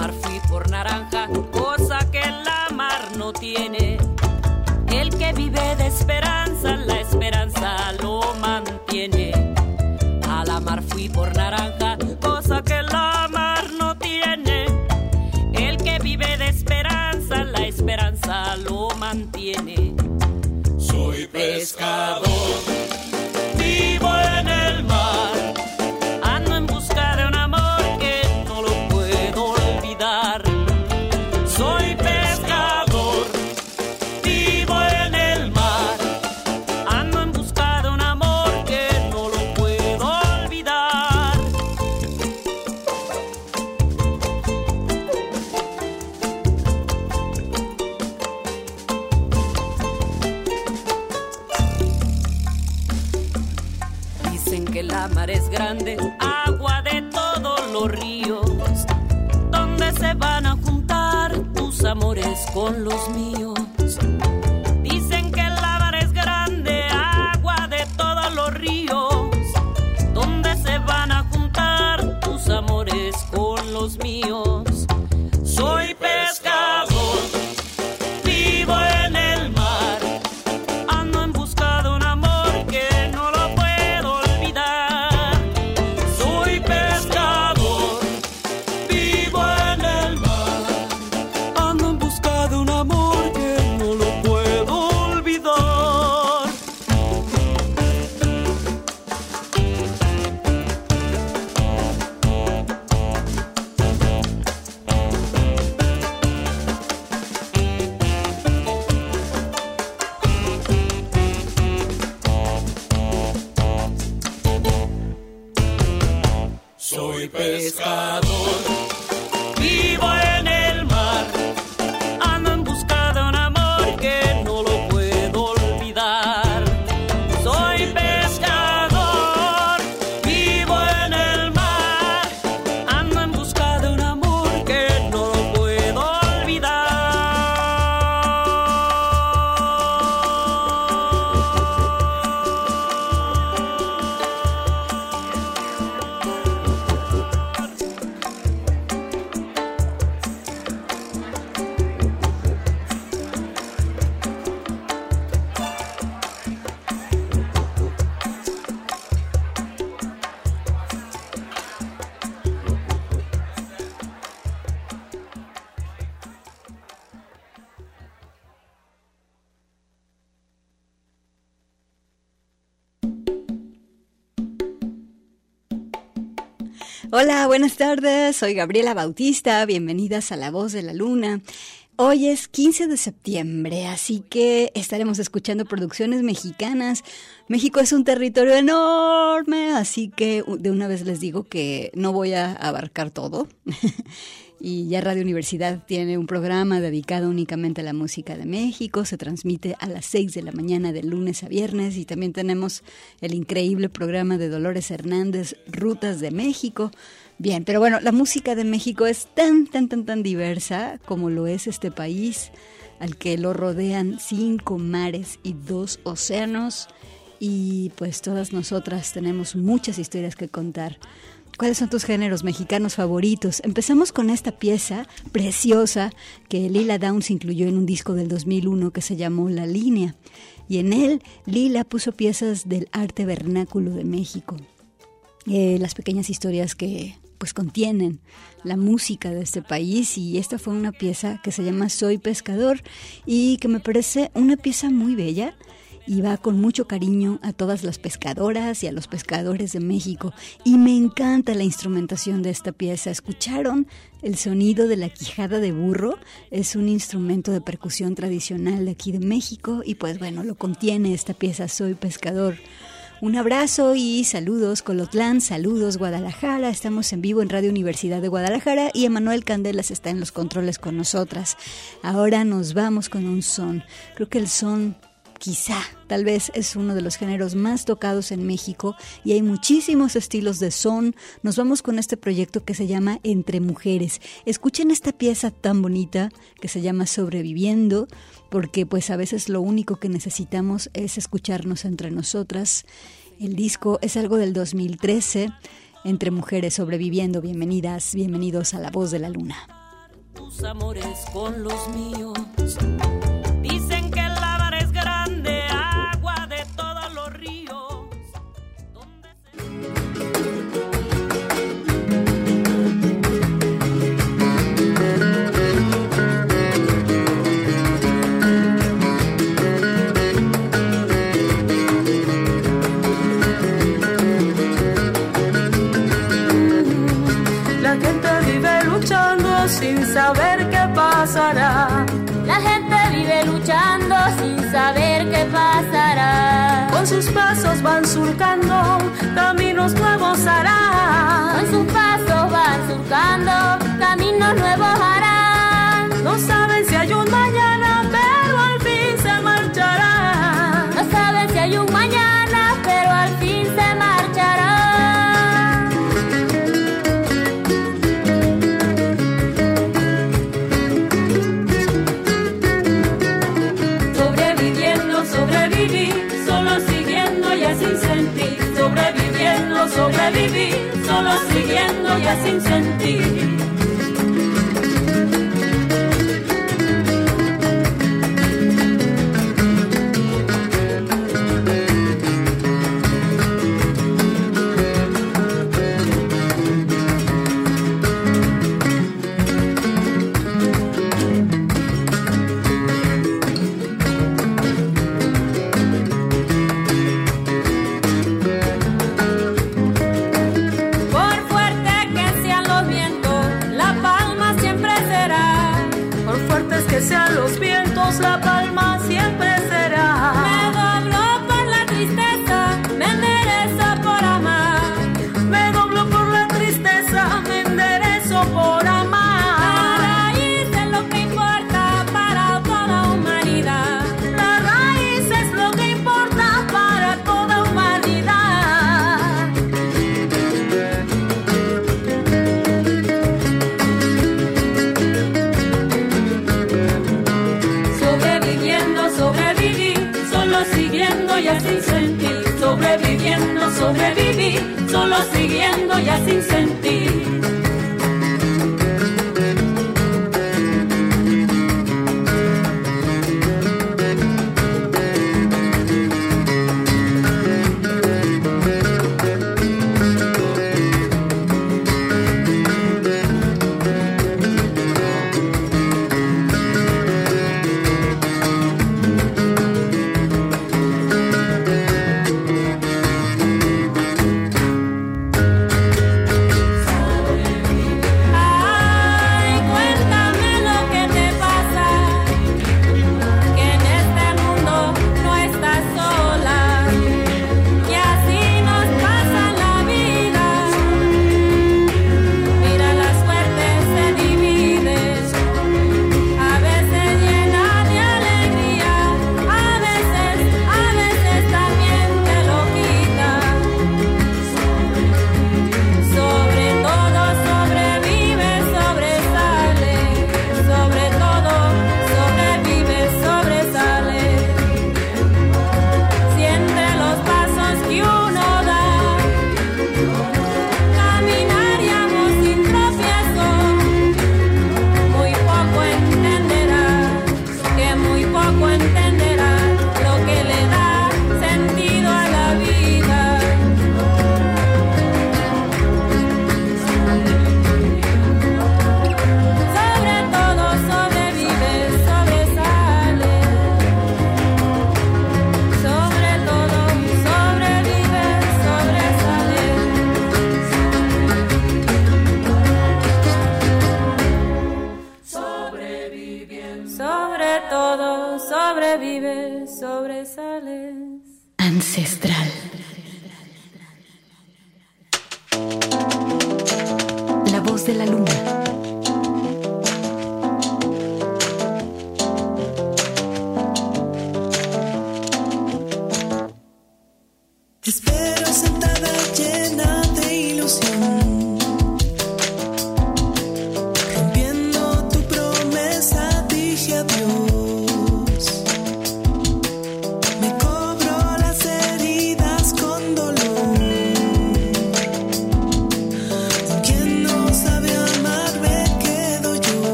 Mar fui por naranja, cosa que la mar no tiene. El que vive de esperanza, la esperanza lo mantiene. A la mar fui por naranja, cosa que la mar no tiene. El que vive de esperanza, la esperanza lo mantiene. Soy pescador, Hola, buenas tardes. Soy Gabriela Bautista. Bienvenidas a La Voz de la Luna. Hoy es 15 de septiembre, así que estaremos escuchando producciones mexicanas. México es un territorio enorme, así que de una vez les digo que no voy a abarcar todo. y ya Radio Universidad tiene un programa dedicado únicamente a la música de México. Se transmite a las 6 de la mañana de lunes a viernes y también tenemos el increíble programa de Dolores Hernández, Rutas de México. Bien, pero bueno, la música de México es tan, tan, tan, tan diversa como lo es este país, al que lo rodean cinco mares y dos océanos. Y pues todas nosotras tenemos muchas historias que contar. ¿Cuáles son tus géneros mexicanos favoritos? Empezamos con esta pieza preciosa que Lila Downs incluyó en un disco del 2001 que se llamó La Línea. Y en él, Lila puso piezas del arte vernáculo de México. Eh, las pequeñas historias que pues contienen la música de este país y esta fue una pieza que se llama Soy pescador y que me parece una pieza muy bella y va con mucho cariño a todas las pescadoras y a los pescadores de México. Y me encanta la instrumentación de esta pieza. ¿Escucharon el sonido de la quijada de burro? Es un instrumento de percusión tradicional de aquí de México y pues bueno, lo contiene esta pieza Soy pescador. Un abrazo y saludos Colotlán, saludos Guadalajara. Estamos en vivo en Radio Universidad de Guadalajara y Emanuel Candelas está en los controles con nosotras. Ahora nos vamos con un son. Creo que el son quizá, tal vez es uno de los géneros más tocados en México y hay muchísimos estilos de son. Nos vamos con este proyecto que se llama Entre Mujeres. Escuchen esta pieza tan bonita que se llama Sobreviviendo, porque pues a veces lo único que necesitamos es escucharnos entre nosotras. El disco es algo del 2013, Entre Mujeres Sobreviviendo. Bienvenidas, bienvenidos a La Voz de la Luna. Tus amores con los míos pasos van surcando, caminos nuevos surcando, ya sin sentir.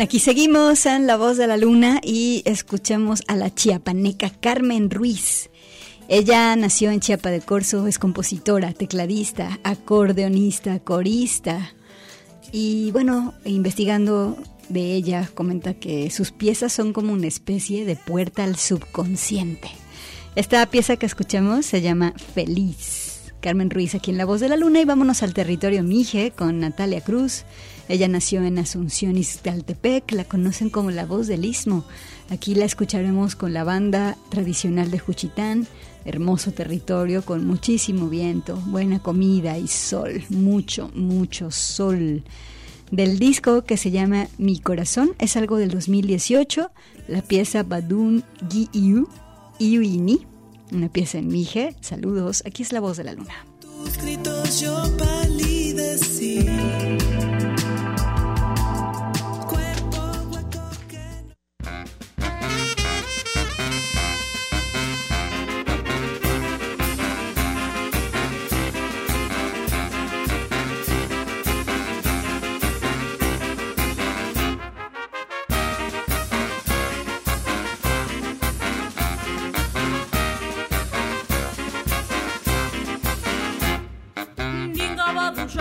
Aquí seguimos en La Voz de la Luna y escuchamos a la chiapaneca Carmen Ruiz. Ella nació en Chiapa de Corzo, es compositora, tecladista, acordeonista, corista. Y bueno, investigando de ella, comenta que sus piezas son como una especie de puerta al subconsciente. Esta pieza que escuchamos se llama Feliz. Carmen Ruiz aquí en La Voz de la Luna y vámonos al territorio Mije con Natalia Cruz. Ella nació en Asunción, Iztaltepec, la conocen como la voz del istmo. Aquí la escucharemos con la banda tradicional de Juchitán, hermoso territorio con muchísimo viento, buena comida y sol, mucho, mucho sol. Del disco que se llama Mi Corazón, es algo del 2018, la pieza Badun Gi Iu, Iuini, una pieza en Mije. Saludos, aquí es la voz de la luna.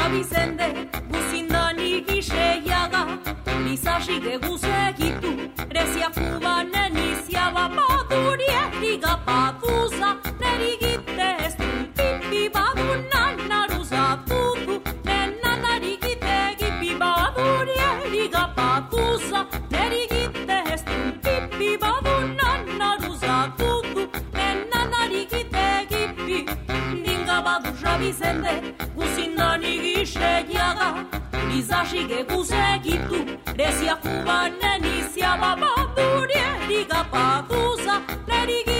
Vicende, Guzindani gisea da, Lizasi geguze egitu, Grezia kubanen iziaba, Badurieti gapaduza, Neri gite ez du, Pipi badun nanaruza, Pudu, bizende guzinani gixeñaga Izaxige guzegitu Rezia jubanen izia babandurie Diga paguza lerigi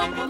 Colombo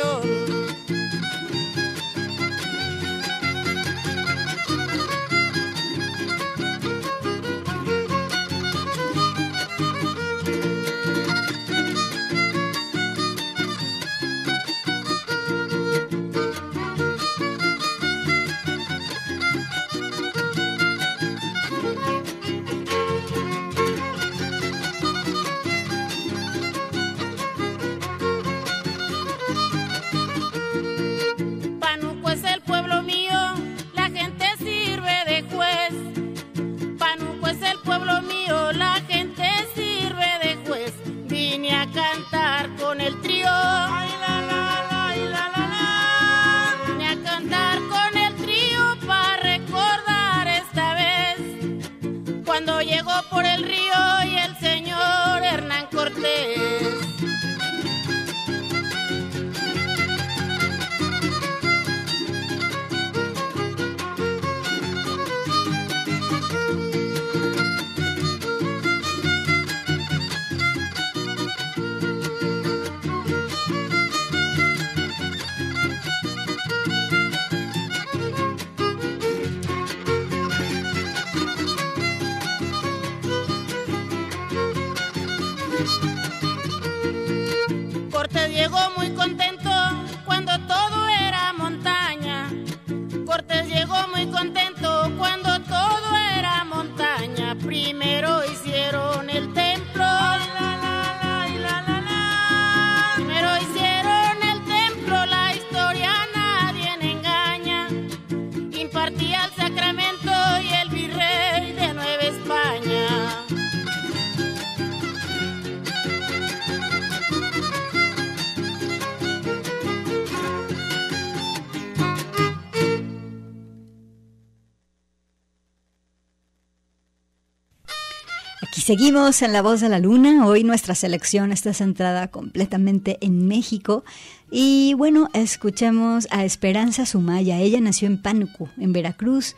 canción seguimos en La Voz de la Luna. Hoy nuestra selección está centrada completamente en México. Y bueno, escuchamos a Esperanza Sumaya. Ella nació en Pánuco, en Veracruz.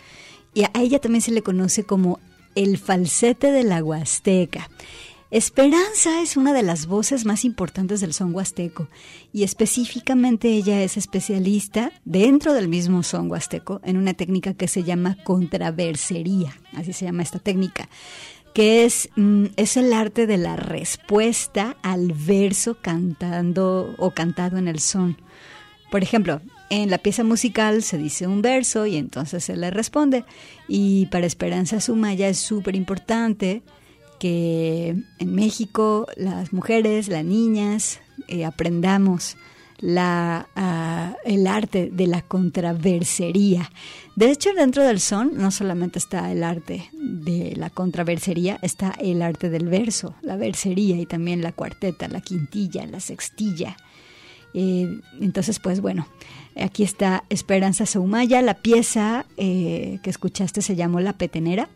Y a ella también se le conoce como el falsete de la Huasteca. Esperanza es una de las voces más importantes del son huasteco y específicamente ella es especialista dentro del mismo son huasteco en una técnica que se llama contraversería, así se llama esta técnica que es, mm, es el arte de la respuesta al verso cantando o cantado en el son. Por ejemplo, en la pieza musical se dice un verso y entonces se le responde. Y para Esperanza Sumaya es súper importante que en México las mujeres, las niñas, eh, aprendamos ah, el arte de la contraversería. De hecho, dentro del son no solamente está el arte de la contraversería, está el arte del verso, la versería y también la cuarteta, la quintilla, la sextilla. Eh, entonces, pues bueno, aquí está Esperanza Soumaya. La pieza eh, que escuchaste se llamó La Petenera,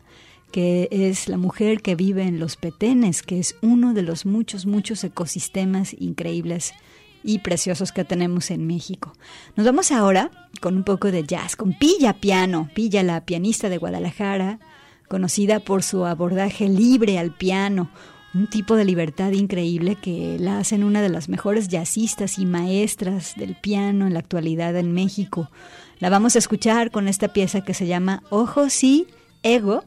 que es la mujer que vive en los petenes, que es uno de los muchos, muchos ecosistemas increíbles y preciosos que tenemos en México. Nos vamos ahora con un poco de jazz, con Pilla Piano. Pilla, la pianista de Guadalajara, conocida por su abordaje libre al piano, un tipo de libertad increíble que la hacen una de las mejores jazzistas y maestras del piano en la actualidad en México. La vamos a escuchar con esta pieza que se llama Ojos y Ego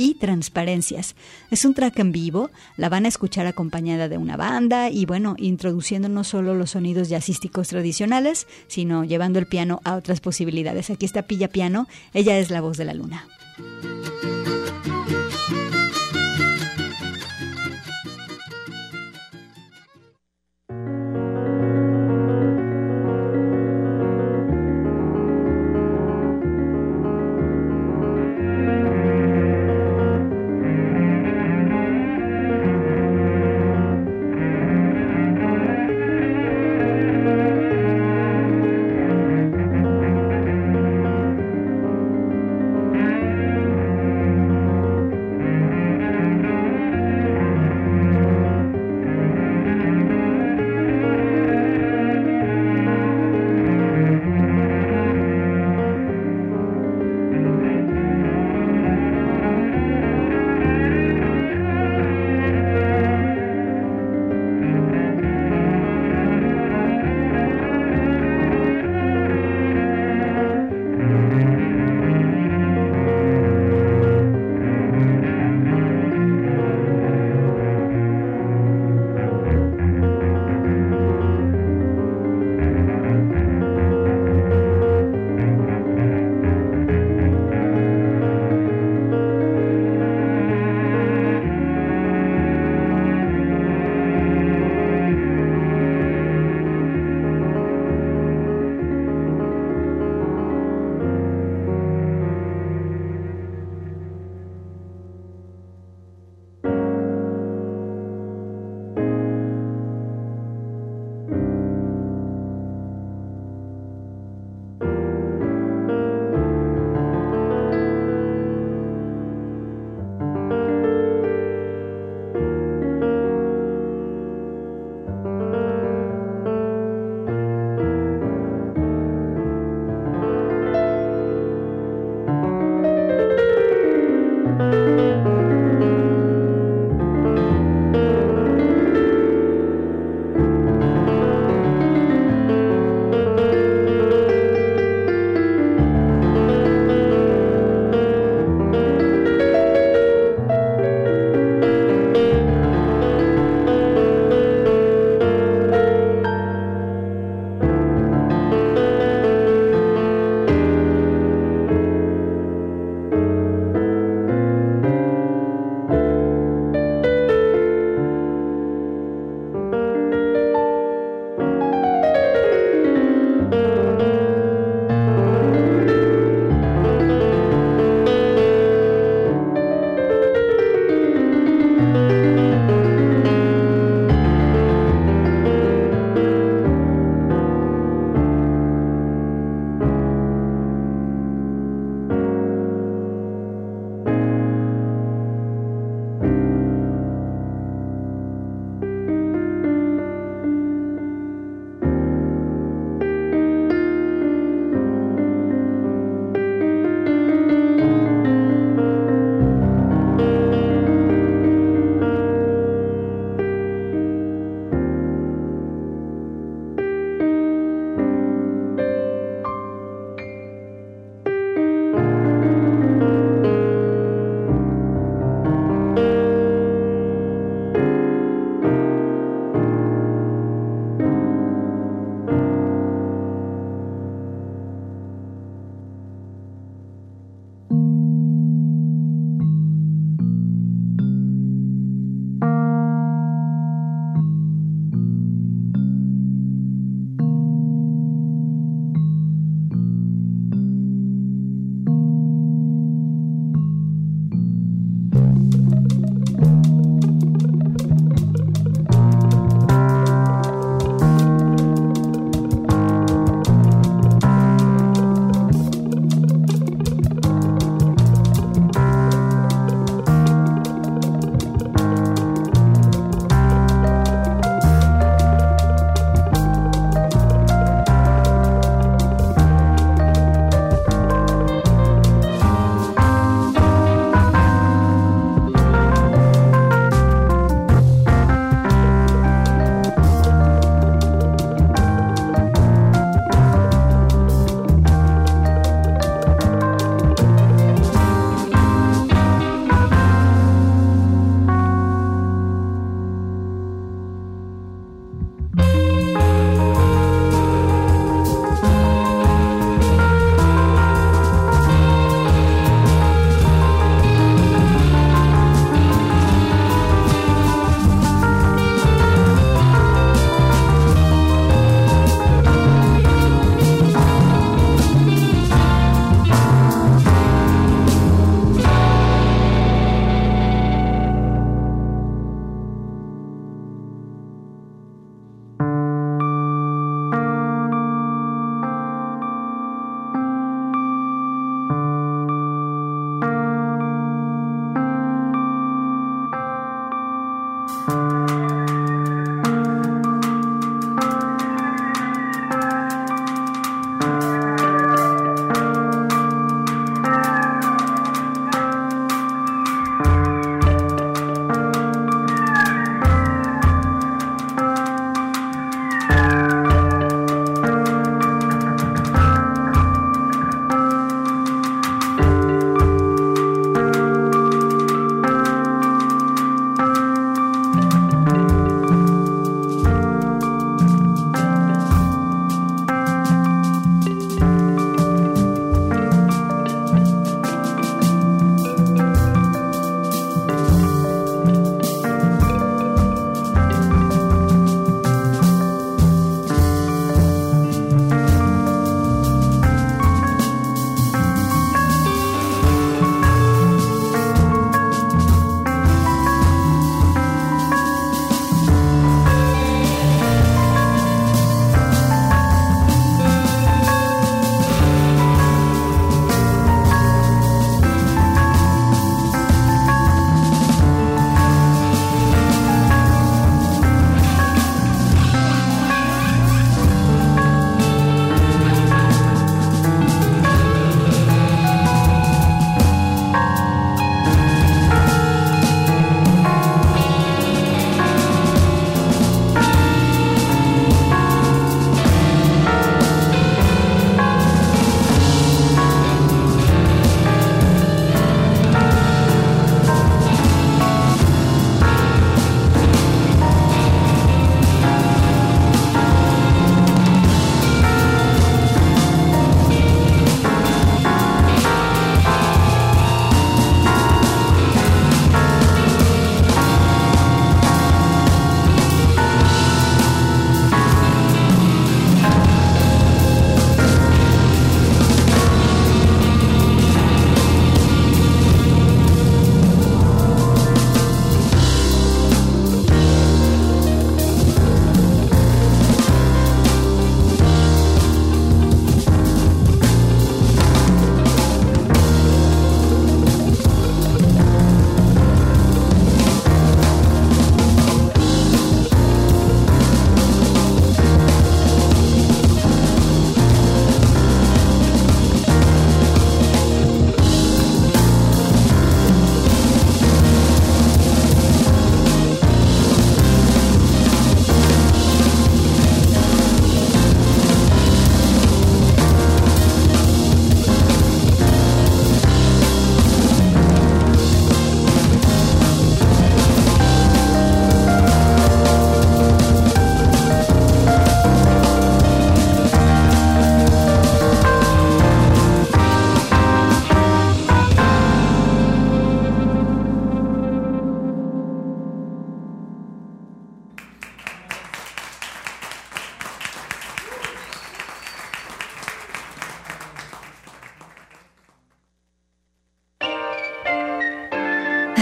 y Transparencias. Es un track en vivo, la van a escuchar acompañada de una banda y bueno, introduciendo no solo los sonidos jazzísticos tradicionales, sino llevando el piano a otras posibilidades. Aquí está Pilla Piano, ella es la voz de la luna.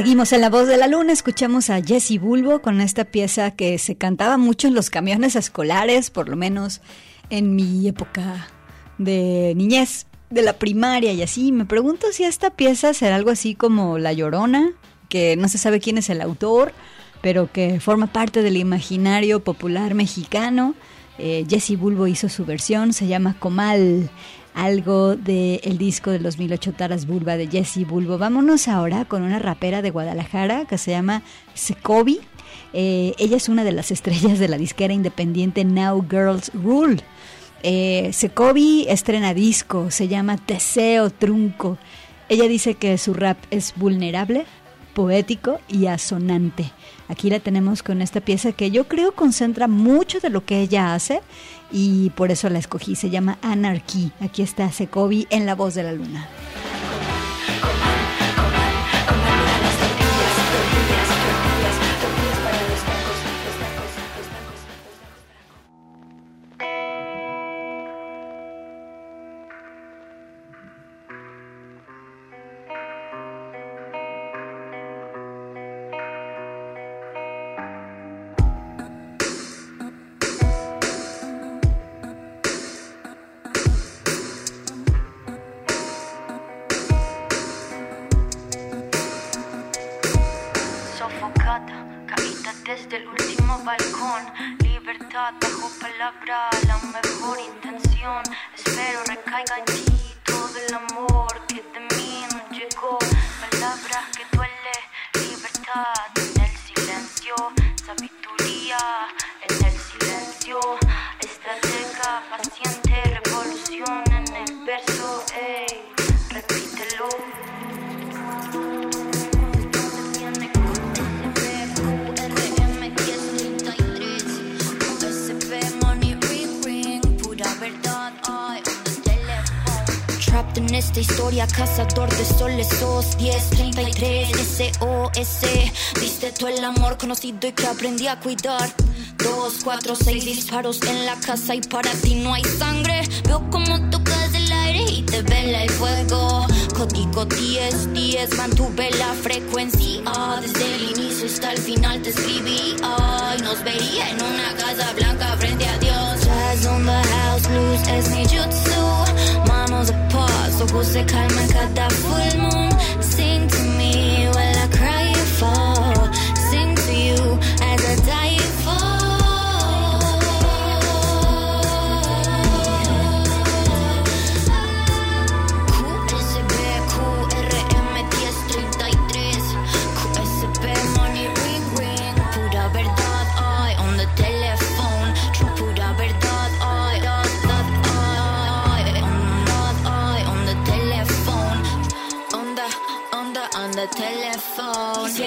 Seguimos en La Voz de la Luna, escuchamos a Jesse Bulbo con esta pieza que se cantaba mucho en los camiones escolares, por lo menos en mi época de niñez, de la primaria y así. Me pregunto si esta pieza será algo así como La Llorona, que no se sabe quién es el autor, pero que forma parte del imaginario popular mexicano. Eh, Jesse Bulbo hizo su versión, se llama Comal algo del disco de los 1008 Taras Bulba de Jessie Bulbo. Vámonos ahora con una rapera de Guadalajara que se llama Secovi. Eh, ella es una de las estrellas de la disquera independiente Now Girls Rule. Eh, Secovi estrena disco, se llama Teseo Trunco. Ella dice que su rap es vulnerable, poético y asonante. Aquí la tenemos con esta pieza que yo creo concentra mucho de lo que ella hace y por eso la escogí. Se llama Anarchy. Aquí está Secovi en La Voz de la Luna. sabiduría. Esta historia, cazador de soles, sos 1033 SOS. Diste tú el amor conocido y que aprendí a cuidar. Dos, cuatro, seis disparos en la casa y para ti no hay sangre. Veo como tocas el aire y te vela el fuego. Código 10, 10, mantuve la frecuencia. Desde el inicio hasta el final te escribí. Ay, nos vería en una casa blanca frente a Dios. Jazz on the house, blues es mi jutsu. Manos ojos se calman cada full moon.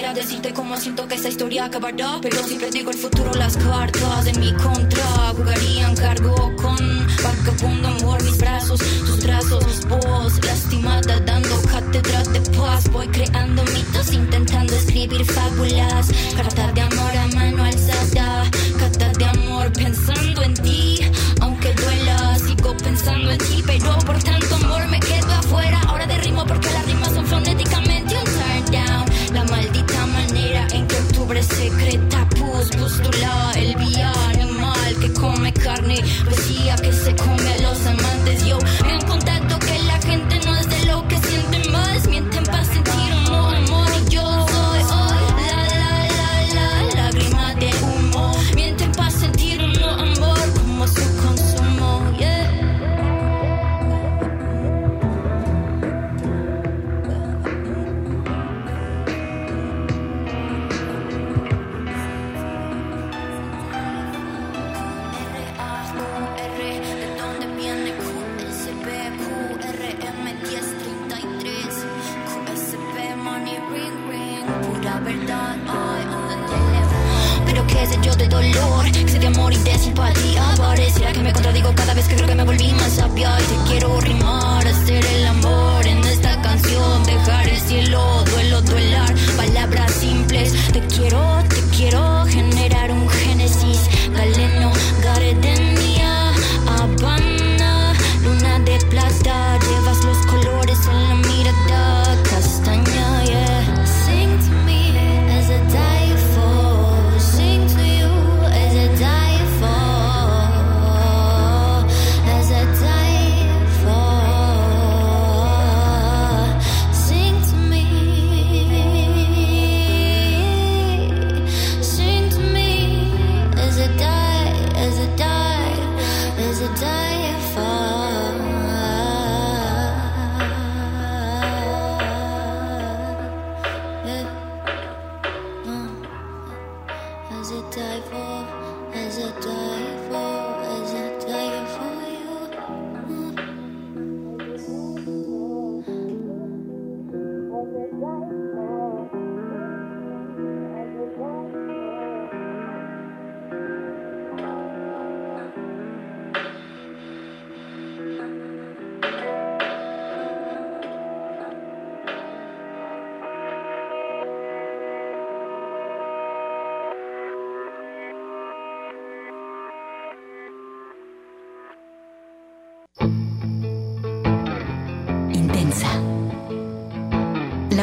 Quisiera decirte cómo siento que esta historia acabará, pero siempre digo el futuro, las cartas en mi contra jugarían cargo con vagabundo amor, mis brazos, tus brazos, voz lastimada dando cátedras de paz. Voy creando mitos, intentando escribir fábulas, carta de amor secreta pus, el vía animal que come carne, poesía que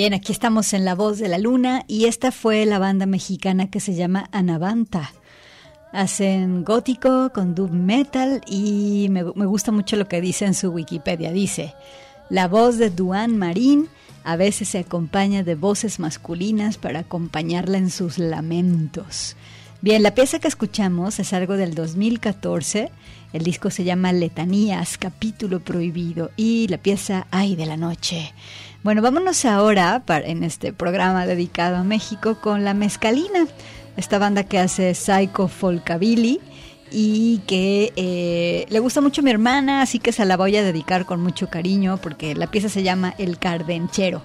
Bien, aquí estamos en La Voz de la Luna y esta fue la banda mexicana que se llama Anavanta. Hacen gótico con dub metal y me, me gusta mucho lo que dice en su Wikipedia. Dice, la voz de Duane Marín a veces se acompaña de voces masculinas para acompañarla en sus lamentos. Bien, la pieza que escuchamos es algo del 2014. El disco se llama Letanías, capítulo prohibido, y la pieza Ay de la noche. Bueno, vámonos ahora para, en este programa dedicado a México con La Mezcalina, esta banda que hace Psycho Folkabilly y que eh, le gusta mucho a mi hermana, así que se la voy a dedicar con mucho cariño porque la pieza se llama El Cardenchero.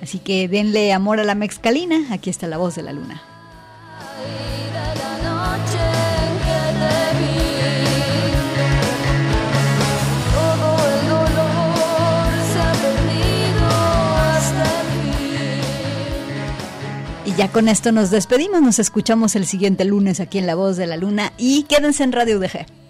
Así que denle amor a la mezcalina, aquí está la voz de la luna. Ya con esto nos despedimos, nos escuchamos el siguiente lunes aquí en La Voz de la Luna y quédense en Radio UDG.